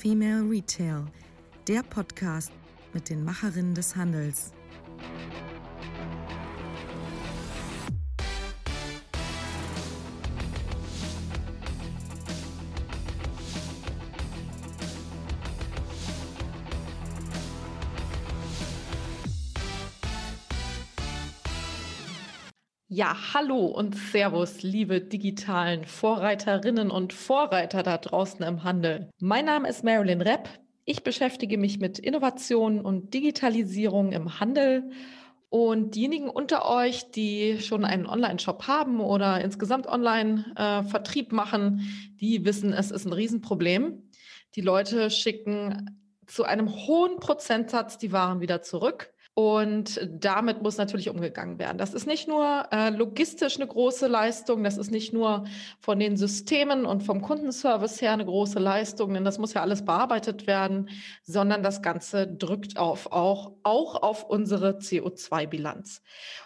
Female Retail, der Podcast mit den Macherinnen des Handels. Ja, hallo und Servus, liebe digitalen Vorreiterinnen und Vorreiter da draußen im Handel. Mein Name ist Marilyn Repp. Ich beschäftige mich mit Innovation und Digitalisierung im Handel. Und diejenigen unter euch, die schon einen Online-Shop haben oder insgesamt Online-Vertrieb äh, machen, die wissen, es ist ein Riesenproblem. Die Leute schicken zu einem hohen Prozentsatz die Waren wieder zurück. Und damit muss natürlich umgegangen werden. Das ist nicht nur äh, logistisch eine große Leistung, das ist nicht nur von den Systemen und vom Kundenservice her eine große Leistung, denn das muss ja alles bearbeitet werden, sondern das Ganze drückt auf, auch, auch auf unsere CO2-Bilanz.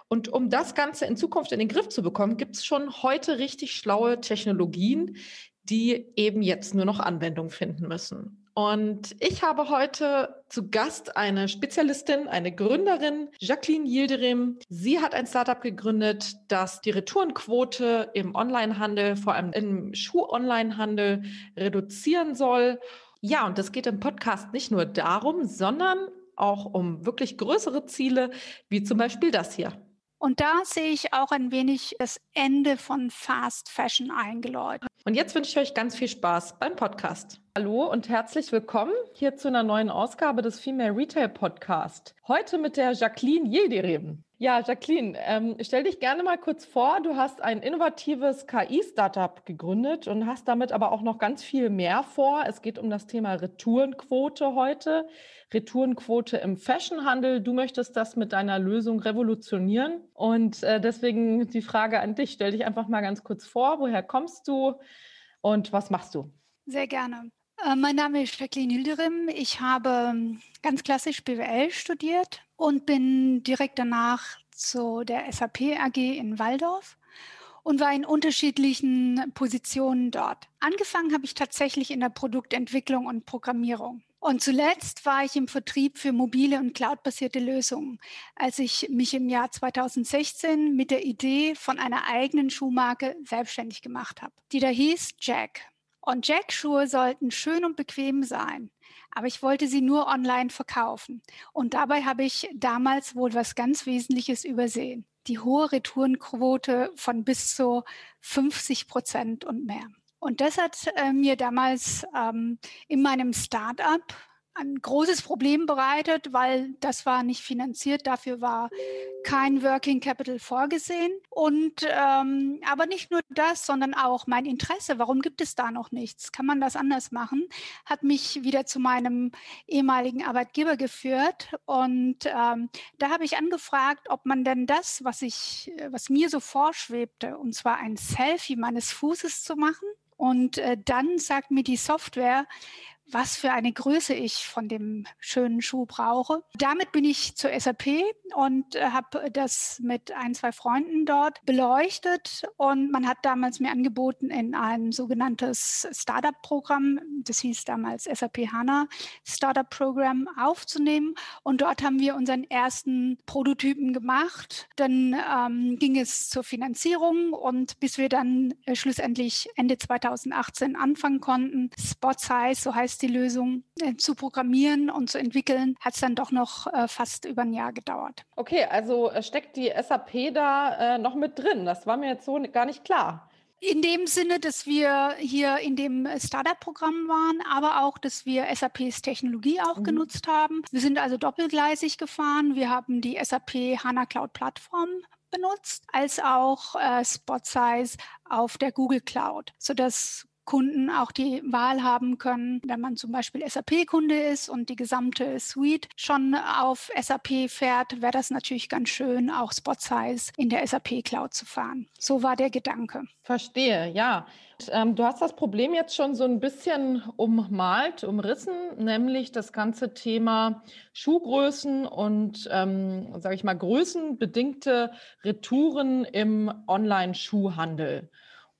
Und um das Ganze in Zukunft in den Griff zu bekommen, gibt es schon heute richtig schlaue Technologien, die eben jetzt nur noch Anwendung finden müssen. Und ich habe heute zu Gast eine Spezialistin, eine Gründerin, Jacqueline Yildirim. Sie hat ein Startup gegründet, das die Retourenquote im Onlinehandel, vor allem im Schuh-Onlinehandel, reduzieren soll. Ja, und es geht im Podcast nicht nur darum, sondern auch um wirklich größere Ziele, wie zum Beispiel das hier. Und da sehe ich auch ein wenig das Ende von Fast Fashion eingeläutet. Und jetzt wünsche ich euch ganz viel Spaß beim Podcast. Hallo und herzlich willkommen hier zu einer neuen Ausgabe des Female Retail Podcast. Heute mit der Jacqueline Yildirim. Ja, Jacqueline, ähm, stell dich gerne mal kurz vor. Du hast ein innovatives KI-Startup gegründet und hast damit aber auch noch ganz viel mehr vor. Es geht um das Thema Retourenquote heute. Retourenquote im Fashionhandel. Du möchtest das mit deiner Lösung revolutionieren. Und äh, deswegen die Frage an dich. Stell dich einfach mal ganz kurz vor. Woher kommst du und was machst du? Sehr gerne. Äh, mein Name ist Jacqueline Hilderim. Ich habe ähm, ganz klassisch BWL studiert und bin direkt danach zu der SAP AG in Waldorf und war in unterschiedlichen Positionen dort. Angefangen habe ich tatsächlich in der Produktentwicklung und Programmierung. Und zuletzt war ich im Vertrieb für mobile und cloudbasierte Lösungen, als ich mich im Jahr 2016 mit der Idee von einer eigenen Schuhmarke selbstständig gemacht habe, die da hieß Jack. Und Jack-Schuhe sollten schön und bequem sein. Aber ich wollte sie nur online verkaufen. Und dabei habe ich damals wohl was ganz Wesentliches übersehen. Die hohe Retourenquote von bis zu 50 Prozent und mehr. Und das hat äh, mir damals ähm, in meinem Start-up ein großes Problem bereitet, weil das war nicht finanziert, dafür war kein Working Capital vorgesehen. Und ähm, aber nicht nur das, sondern auch mein Interesse, warum gibt es da noch nichts? Kann man das anders machen? Hat mich wieder zu meinem ehemaligen Arbeitgeber geführt. Und ähm, da habe ich angefragt, ob man denn das, was ich, was mir so vorschwebte, und zwar ein Selfie meines Fußes zu machen, und äh, dann sagt mir die Software, was für eine Größe ich von dem schönen Schuh brauche. Damit bin ich zur SAP und äh, habe das mit ein, zwei Freunden dort beleuchtet und man hat damals mir angeboten, in ein sogenanntes Startup-Programm, das hieß damals SAP HANA Startup-Programm aufzunehmen und dort haben wir unseren ersten Prototypen gemacht. Dann ähm, ging es zur Finanzierung und bis wir dann äh, schlussendlich Ende 2018 anfangen konnten, Spot Size, so heißt die Lösung äh, zu programmieren und zu entwickeln, hat es dann doch noch äh, fast über ein Jahr gedauert. Okay, also äh, steckt die SAP da noch mit drin. Das war mir jetzt so gar nicht klar. In dem Sinne, dass wir hier in dem Startup-Programm waren, aber auch, dass wir SAPs Technologie auch mhm. genutzt haben. Wir sind also doppelgleisig gefahren. Wir haben die SAP HANA Cloud Plattform benutzt, als auch äh, SpotSize auf der Google Cloud, sodass Kunden auch die Wahl haben können, wenn man zum Beispiel SAP-Kunde ist und die gesamte Suite schon auf SAP fährt, wäre das natürlich ganz schön, auch Spot Size in der SAP Cloud zu fahren. So war der Gedanke. Verstehe, ja. Und, ähm, du hast das Problem jetzt schon so ein bisschen ummalt, umrissen, nämlich das ganze Thema Schuhgrößen und, ähm, sage ich mal, größenbedingte Retouren im Online-Schuhhandel.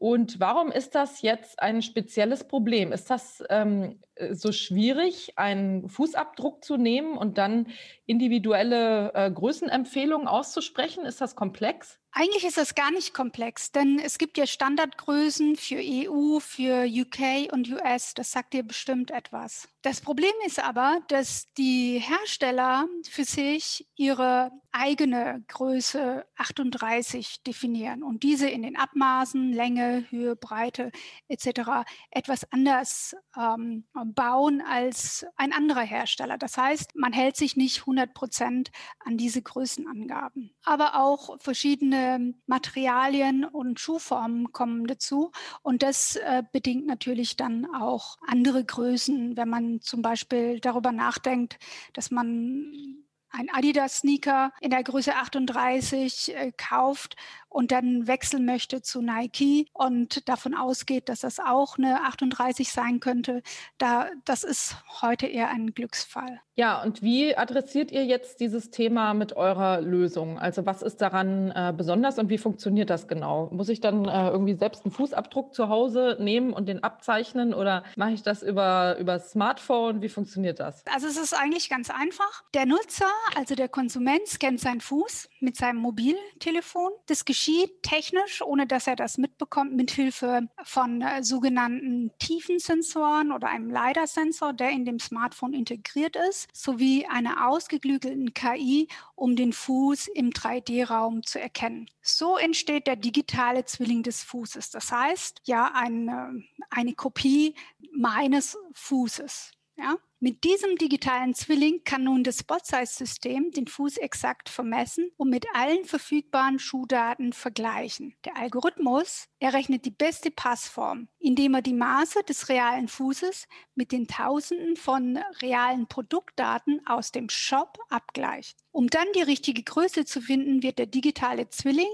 Und warum ist das jetzt ein spezielles Problem? Ist das ähm, so schwierig, einen Fußabdruck zu nehmen und dann individuelle äh, Größenempfehlungen auszusprechen? Ist das komplex? Eigentlich ist das gar nicht komplex, denn es gibt ja Standardgrößen für EU, für UK und US. Das sagt dir bestimmt etwas. Das Problem ist aber, dass die Hersteller für sich ihre eigene Größe 38 definieren und diese in den Abmaßen, Länge, Höhe, Breite etc. etwas anders ähm, bauen als ein anderer Hersteller. Das heißt, man hält sich nicht 100 Prozent an diese Größenangaben. Aber auch verschiedene Materialien und Schuhformen kommen dazu und das äh, bedingt natürlich dann auch andere Größen, wenn man zum Beispiel darüber nachdenkt, dass man ein Adidas-Sneaker in der Größe 38 äh, kauft und dann wechseln möchte zu Nike und davon ausgeht, dass das auch eine 38 sein könnte, da, das ist heute eher ein Glücksfall. Ja, und wie adressiert ihr jetzt dieses Thema mit eurer Lösung? Also was ist daran äh, besonders und wie funktioniert das genau? Muss ich dann äh, irgendwie selbst einen Fußabdruck zu Hause nehmen und den abzeichnen oder mache ich das über, über Smartphone? Wie funktioniert das? Also es ist eigentlich ganz einfach. Der Nutzer, also der Konsument, scannt seinen Fuß mit seinem Mobiltelefon. Das geschieht technisch, ohne dass er das mitbekommt, mit Hilfe von äh, sogenannten Tiefensensoren oder einem LiDAR-Sensor, der in dem Smartphone integriert ist, sowie einer ausgeklügelten KI, um den Fuß im 3D-Raum zu erkennen. So entsteht der digitale Zwilling des Fußes. Das heißt, ja, eine, eine Kopie meines Fußes. Ja? Mit diesem digitalen Zwilling kann nun das Spot-Size-System den Fuß exakt vermessen und mit allen verfügbaren Schuhdaten vergleichen. Der Algorithmus errechnet die beste Passform, indem er die Maße des realen Fußes mit den Tausenden von realen Produktdaten aus dem Shop abgleicht. Um dann die richtige Größe zu finden, wird der digitale Zwilling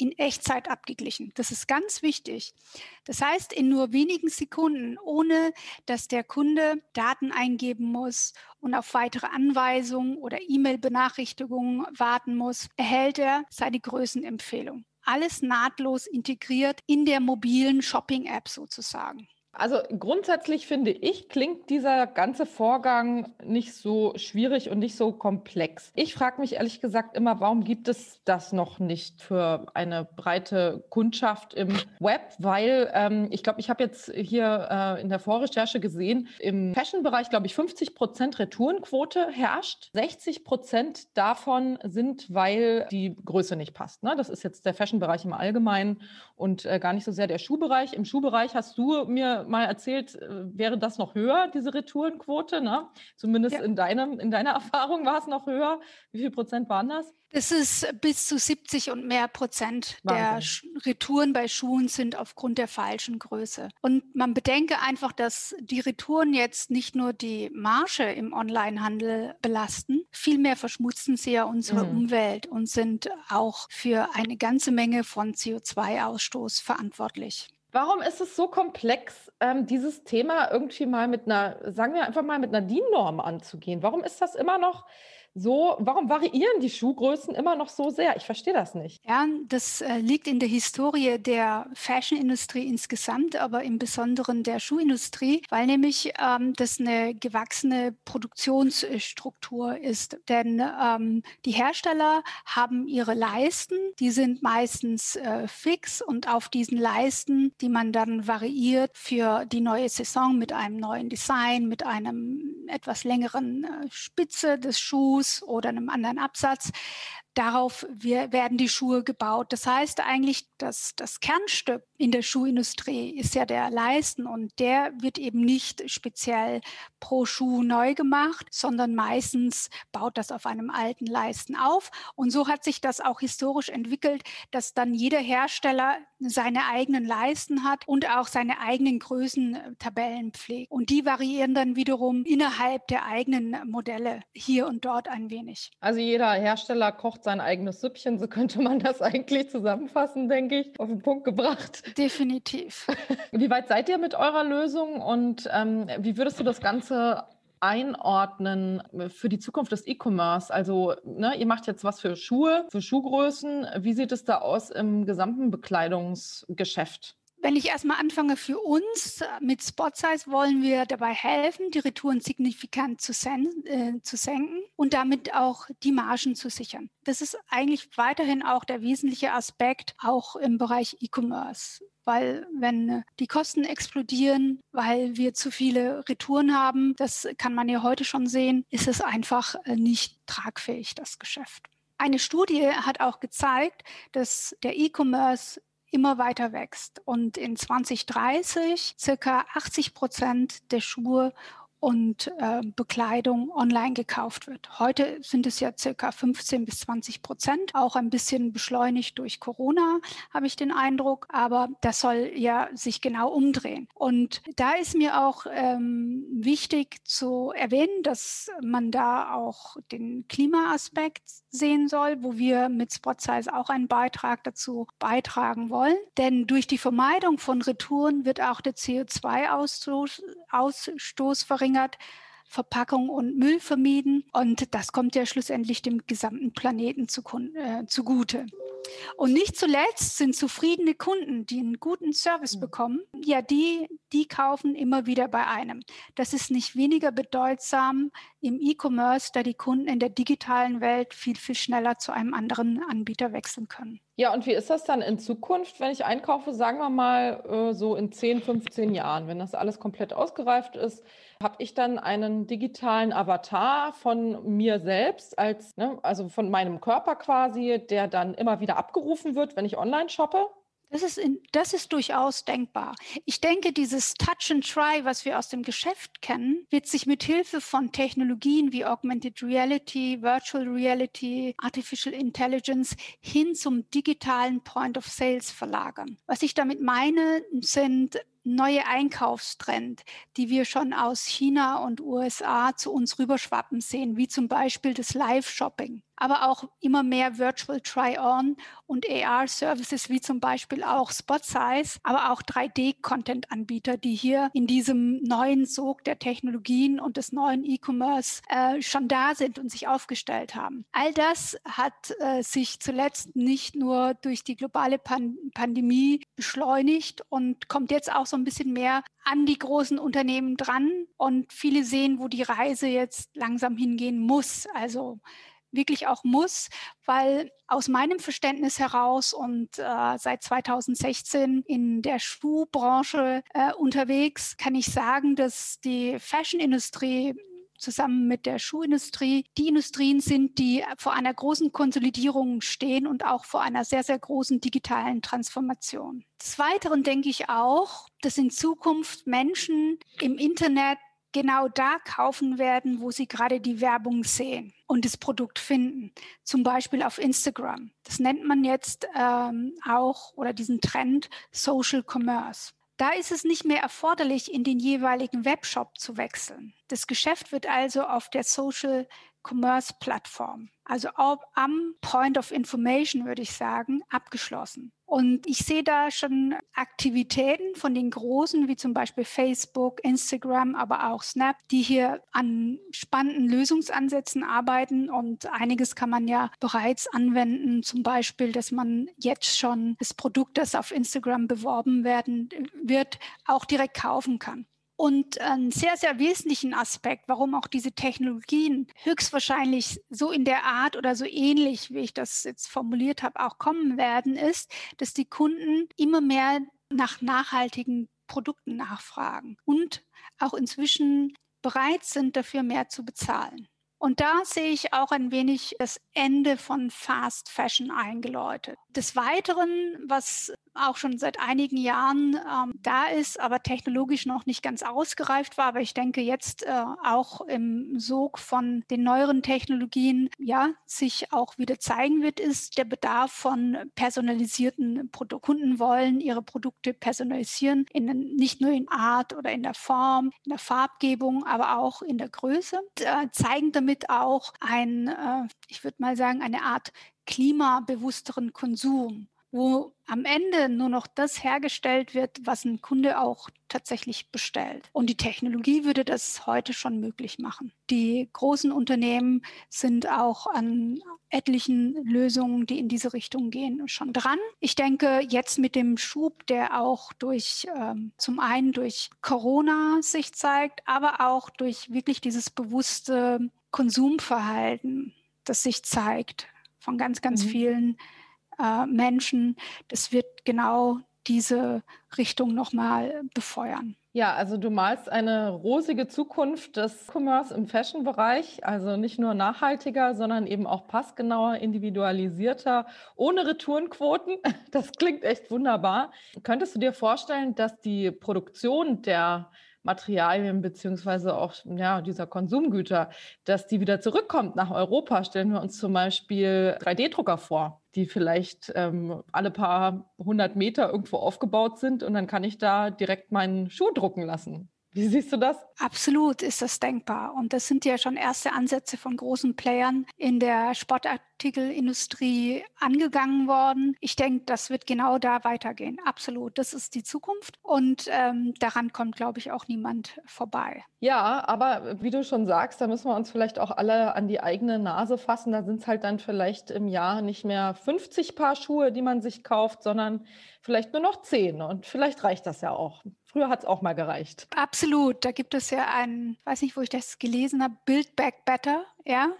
in Echtzeit abgeglichen. Das ist ganz wichtig. Das heißt, in nur wenigen Sekunden, ohne dass der Kunde Daten eingeben muss und auf weitere Anweisungen oder E-Mail-Benachrichtigungen warten muss, erhält er seine Größenempfehlung. Alles nahtlos integriert in der mobilen Shopping-App sozusagen. Also grundsätzlich finde ich, klingt dieser ganze Vorgang nicht so schwierig und nicht so komplex. Ich frage mich ehrlich gesagt immer, warum gibt es das noch nicht für eine breite Kundschaft im Web? Weil ähm, ich glaube, ich habe jetzt hier äh, in der Vorrecherche gesehen, im Fashion-Bereich, glaube ich, 50 Prozent Retourenquote herrscht. 60 Prozent davon sind, weil die Größe nicht passt. Ne? Das ist jetzt der Fashion-Bereich im Allgemeinen und äh, gar nicht so sehr der Schuhbereich. Im Schuhbereich hast du mir mal erzählt, äh, wäre das noch höher, diese Retourenquote? Ne? Zumindest ja. in, deinem, in deiner Erfahrung war es noch höher. Wie viel Prozent waren das? Das ist bis zu 70 und mehr Prozent Wahnsinn. der Retouren bei Schuhen sind aufgrund der falschen Größe. Und man bedenke einfach, dass die Retouren jetzt nicht nur die Marge im Onlinehandel belasten, vielmehr verschmutzen sie ja unsere mhm. Umwelt und sind auch für eine ganze Menge von CO2-Ausstoß verantwortlich. Warum ist es so komplex, ähm, dieses Thema irgendwie mal mit einer, sagen wir einfach mal, mit einer DIN-Norm anzugehen? Warum ist das immer noch so, warum variieren die Schuhgrößen immer noch so sehr? Ich verstehe das nicht. Ja, das äh, liegt in der Historie der Fashion-Industrie insgesamt, aber im Besonderen der Schuhindustrie, weil nämlich ähm, das eine gewachsene Produktionsstruktur ist. Denn ähm, die Hersteller haben ihre Leisten, die sind meistens äh, fix und auf diesen Leisten, die man dann variiert für die neue Saison mit einem neuen Design, mit einem etwas längeren äh, Spitze des Schuhs, Fuß oder einem anderen Absatz. Darauf werden die Schuhe gebaut. Das heißt eigentlich, dass das Kernstück in der Schuhindustrie ist ja der Leisten und der wird eben nicht speziell pro Schuh neu gemacht, sondern meistens baut das auf einem alten Leisten auf. Und so hat sich das auch historisch entwickelt, dass dann jeder Hersteller seine eigenen Leisten hat und auch seine eigenen Größentabellen pflegt. Und die variieren dann wiederum innerhalb der eigenen Modelle hier und dort ein wenig. Also jeder Hersteller kocht sein eigenes Süppchen, so könnte man das eigentlich zusammenfassen, denke ich, auf den Punkt gebracht. Definitiv. Wie weit seid ihr mit eurer Lösung und ähm, wie würdest du das Ganze einordnen für die Zukunft des E-Commerce? Also, ne, ihr macht jetzt was für Schuhe, für Schuhgrößen. Wie sieht es da aus im gesamten Bekleidungsgeschäft? Wenn ich erstmal anfange für uns mit Spot Size, wollen wir dabei helfen, die Retouren signifikant zu, sen äh, zu senken und damit auch die Margen zu sichern. Das ist eigentlich weiterhin auch der wesentliche Aspekt, auch im Bereich E-Commerce weil wenn die Kosten explodieren, weil wir zu viele Retouren haben, das kann man ja heute schon sehen, ist es einfach äh, nicht tragfähig, das Geschäft. Eine Studie hat auch gezeigt, dass der E-Commerce immer weiter wächst. Und in 2030 circa 80 Prozent der Schuhe und äh, Bekleidung online gekauft wird. Heute sind es ja circa 15 bis 20 Prozent, auch ein bisschen beschleunigt durch Corona, habe ich den Eindruck. Aber das soll ja sich genau umdrehen. Und da ist mir auch ähm, wichtig zu erwähnen, dass man da auch den Klimaaspekt sehen soll, wo wir mit Spot Size auch einen Beitrag dazu beitragen wollen. Denn durch die Vermeidung von Retouren wird auch der CO2-Ausstoß Ausstoß verringert verringert, Verpackung und Müll vermieden. Und das kommt ja schlussendlich dem gesamten Planeten zu, äh, zugute. Und nicht zuletzt sind zufriedene Kunden, die einen guten Service mhm. bekommen, ja, die, die kaufen immer wieder bei einem. Das ist nicht weniger bedeutsam im E-Commerce, da die Kunden in der digitalen Welt viel, viel schneller zu einem anderen Anbieter wechseln können. Ja, und wie ist das dann in Zukunft, wenn ich einkaufe, sagen wir mal äh, so in 10, 15 Jahren, wenn das alles komplett ausgereift ist, habe ich dann einen digitalen Avatar von mir selbst als, ne, also von meinem Körper quasi, der dann immer wieder abgerufen wird, wenn ich online shoppe? Das ist, in, das ist durchaus denkbar. Ich denke, dieses Touch and Try, was wir aus dem Geschäft kennen, wird sich mit Hilfe von Technologien wie Augmented Reality, Virtual Reality, Artificial Intelligence hin zum digitalen Point of Sales verlagern. Was ich damit meine, sind neue Einkaufstrend, die wir schon aus China und USA zu uns rüberschwappen sehen, wie zum Beispiel das Live-Shopping aber auch immer mehr Virtual Try-On und AR-Services wie zum Beispiel auch Spot Size, aber auch 3D-Content-Anbieter, die hier in diesem neuen Sog der Technologien und des neuen E-Commerce äh, schon da sind und sich aufgestellt haben. All das hat äh, sich zuletzt nicht nur durch die globale Pan Pandemie beschleunigt und kommt jetzt auch so ein bisschen mehr an die großen Unternehmen dran und viele sehen, wo die Reise jetzt langsam hingehen muss. Also wirklich auch muss, weil aus meinem Verständnis heraus und äh, seit 2016 in der Schuhbranche äh, unterwegs, kann ich sagen, dass die Fashionindustrie zusammen mit der Schuhindustrie die Industrien sind, die vor einer großen Konsolidierung stehen und auch vor einer sehr, sehr großen digitalen Transformation. Des Weiteren denke ich auch, dass in Zukunft Menschen im Internet genau da kaufen werden, wo sie gerade die Werbung sehen und das Produkt finden. Zum Beispiel auf Instagram. Das nennt man jetzt ähm, auch oder diesen Trend Social Commerce. Da ist es nicht mehr erforderlich, in den jeweiligen Webshop zu wechseln. Das Geschäft wird also auf der Social Commerce Plattform, also am Point of Information, würde ich sagen, abgeschlossen. Und ich sehe da schon Aktivitäten von den Großen, wie zum Beispiel Facebook, Instagram, aber auch Snap, die hier an spannenden Lösungsansätzen arbeiten. Und einiges kann man ja bereits anwenden, zum Beispiel, dass man jetzt schon das Produkt, das auf Instagram beworben werden wird, auch direkt kaufen kann. Und einen sehr, sehr wesentlichen Aspekt, warum auch diese Technologien höchstwahrscheinlich so in der Art oder so ähnlich, wie ich das jetzt formuliert habe, auch kommen werden, ist, dass die Kunden immer mehr nach nachhaltigen Produkten nachfragen und auch inzwischen bereit sind, dafür mehr zu bezahlen. Und da sehe ich auch ein wenig das Ende von Fast Fashion eingeläutet. Des Weiteren, was auch schon seit einigen Jahren ähm, da ist, aber technologisch noch nicht ganz ausgereift war. Aber ich denke jetzt äh, auch im Sog von den neueren Technologien, ja, sich auch wieder zeigen wird, ist der Bedarf von personalisierten Produkten. Kunden wollen ihre Produkte personalisieren, in, nicht nur in Art oder in der Form, in der Farbgebung, aber auch in der Größe, äh, zeigen damit auch ein, äh, ich würde mal sagen, eine Art klimabewussteren Konsum. Wo am Ende nur noch das hergestellt wird, was ein Kunde auch tatsächlich bestellt. Und die Technologie würde das heute schon möglich machen. Die großen Unternehmen sind auch an etlichen Lösungen, die in diese Richtung gehen, schon dran. Ich denke, jetzt mit dem Schub, der auch durch ähm, zum einen durch Corona sich zeigt, aber auch durch wirklich dieses bewusste Konsumverhalten, das sich zeigt von ganz, ganz mhm. vielen äh, Menschen. Das wird genau diese Richtung nochmal befeuern. Ja, also du malst eine rosige Zukunft des Commerce im Fashion-Bereich, also nicht nur nachhaltiger, sondern eben auch passgenauer, individualisierter, ohne Retourenquoten. Das klingt echt wunderbar. Könntest du dir vorstellen, dass die Produktion der Materialien beziehungsweise auch ja, dieser Konsumgüter, dass die wieder zurückkommt nach Europa. Stellen wir uns zum Beispiel 3D-Drucker vor, die vielleicht ähm, alle paar hundert Meter irgendwo aufgebaut sind und dann kann ich da direkt meinen Schuh drucken lassen. Wie siehst du das? Absolut ist das denkbar. Und das sind ja schon erste Ansätze von großen Playern in der Sportartikelindustrie angegangen worden. Ich denke, das wird genau da weitergehen. Absolut. Das ist die Zukunft. Und ähm, daran kommt, glaube ich, auch niemand vorbei. Ja, aber wie du schon sagst, da müssen wir uns vielleicht auch alle an die eigene Nase fassen. Da sind es halt dann vielleicht im Jahr nicht mehr 50 Paar Schuhe, die man sich kauft, sondern vielleicht nur noch 10. Und vielleicht reicht das ja auch. Früher hat es auch mal gereicht. Absolut. Da gibt es ja ein, weiß nicht, wo ich das gelesen habe, Build Back Better. Ja,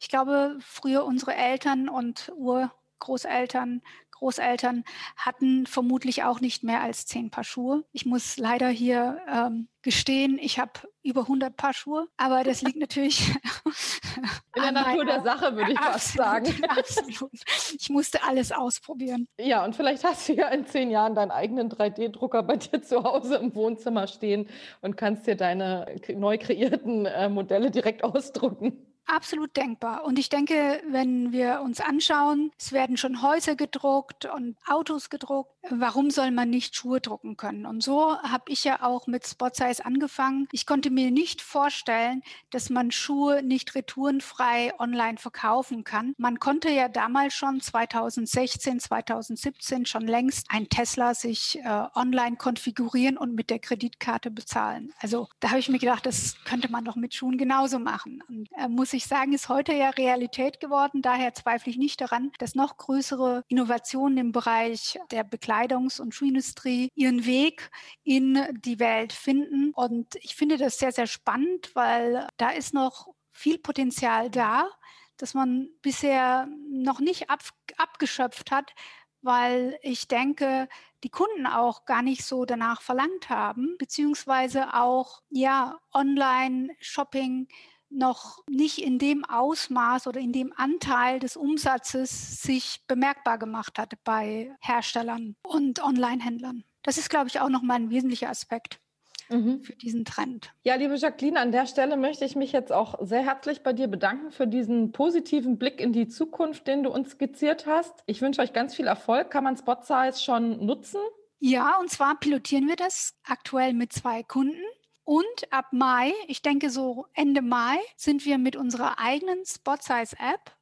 ich glaube, früher unsere Eltern und Urgroßeltern Großeltern hatten vermutlich auch nicht mehr als zehn Paar Schuhe. Ich muss leider hier ähm, gestehen, ich habe über 100 Paar Schuhe, aber das liegt natürlich in der Natur der Sache, würde ich fast sagen. Absolut. Ich musste alles ausprobieren. Ja, und vielleicht hast du ja in zehn Jahren deinen eigenen 3D-Drucker bei dir zu Hause im Wohnzimmer stehen und kannst dir deine neu kreierten äh, Modelle direkt ausdrucken. Absolut denkbar. Und ich denke, wenn wir uns anschauen, es werden schon Häuser gedruckt und Autos gedruckt. Warum soll man nicht Schuhe drucken können? Und so habe ich ja auch mit Spot Size angefangen. Ich konnte mir nicht vorstellen, dass man Schuhe nicht retourenfrei online verkaufen kann. Man konnte ja damals schon 2016, 2017 schon längst ein Tesla sich äh, online konfigurieren und mit der Kreditkarte bezahlen. Also da habe ich mir gedacht, das könnte man doch mit Schuhen genauso machen. Und äh, muss ich sagen, ist heute ja Realität geworden. Daher zweifle ich nicht daran, dass noch größere Innovationen im Bereich der Bekleidungs- und Schuhindustrie ihren Weg in die Welt finden. Und ich finde das sehr, sehr spannend, weil da ist noch viel Potenzial da, das man bisher noch nicht ab, abgeschöpft hat, weil ich denke, die Kunden auch gar nicht so danach verlangt haben, beziehungsweise auch ja Online-Shopping noch nicht in dem Ausmaß oder in dem Anteil des Umsatzes sich bemerkbar gemacht hat bei Herstellern und Online-Händlern. Das ist, glaube ich, auch nochmal ein wesentlicher Aspekt. Mhm. für diesen Trend. Ja, liebe Jacqueline, an der Stelle möchte ich mich jetzt auch sehr herzlich bei dir bedanken für diesen positiven Blick in die Zukunft, den du uns skizziert hast. Ich wünsche euch ganz viel Erfolg. Kann man Spot Size schon nutzen? Ja, und zwar pilotieren wir das aktuell mit zwei Kunden. Und ab Mai, ich denke so Ende Mai, sind wir mit unserer eigenen Spotsize App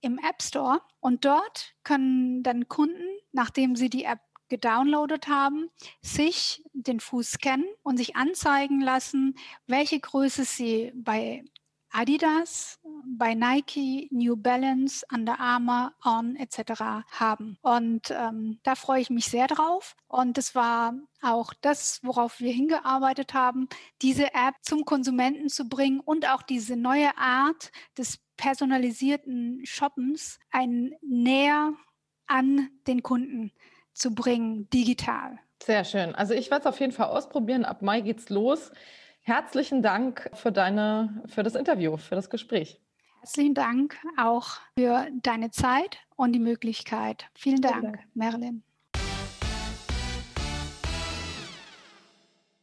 im App Store. Und dort können dann Kunden, nachdem sie die App gedownloadet haben, sich den Fuß scannen und sich anzeigen lassen, welche Größe sie bei Adidas, bei Nike, New Balance, Under Armour, On etc. haben. Und ähm, da freue ich mich sehr drauf. Und es war auch das, worauf wir hingearbeitet haben, diese App zum Konsumenten zu bringen und auch diese neue Art des personalisierten Shoppens ein näher an den Kunden zu bringen, digital. Sehr schön. Also ich werde es auf jeden Fall ausprobieren. Ab Mai geht's los. Herzlichen Dank für, deine, für das Interview, für das Gespräch. Herzlichen Dank auch für deine Zeit und die Möglichkeit. Vielen Dank, Marilyn.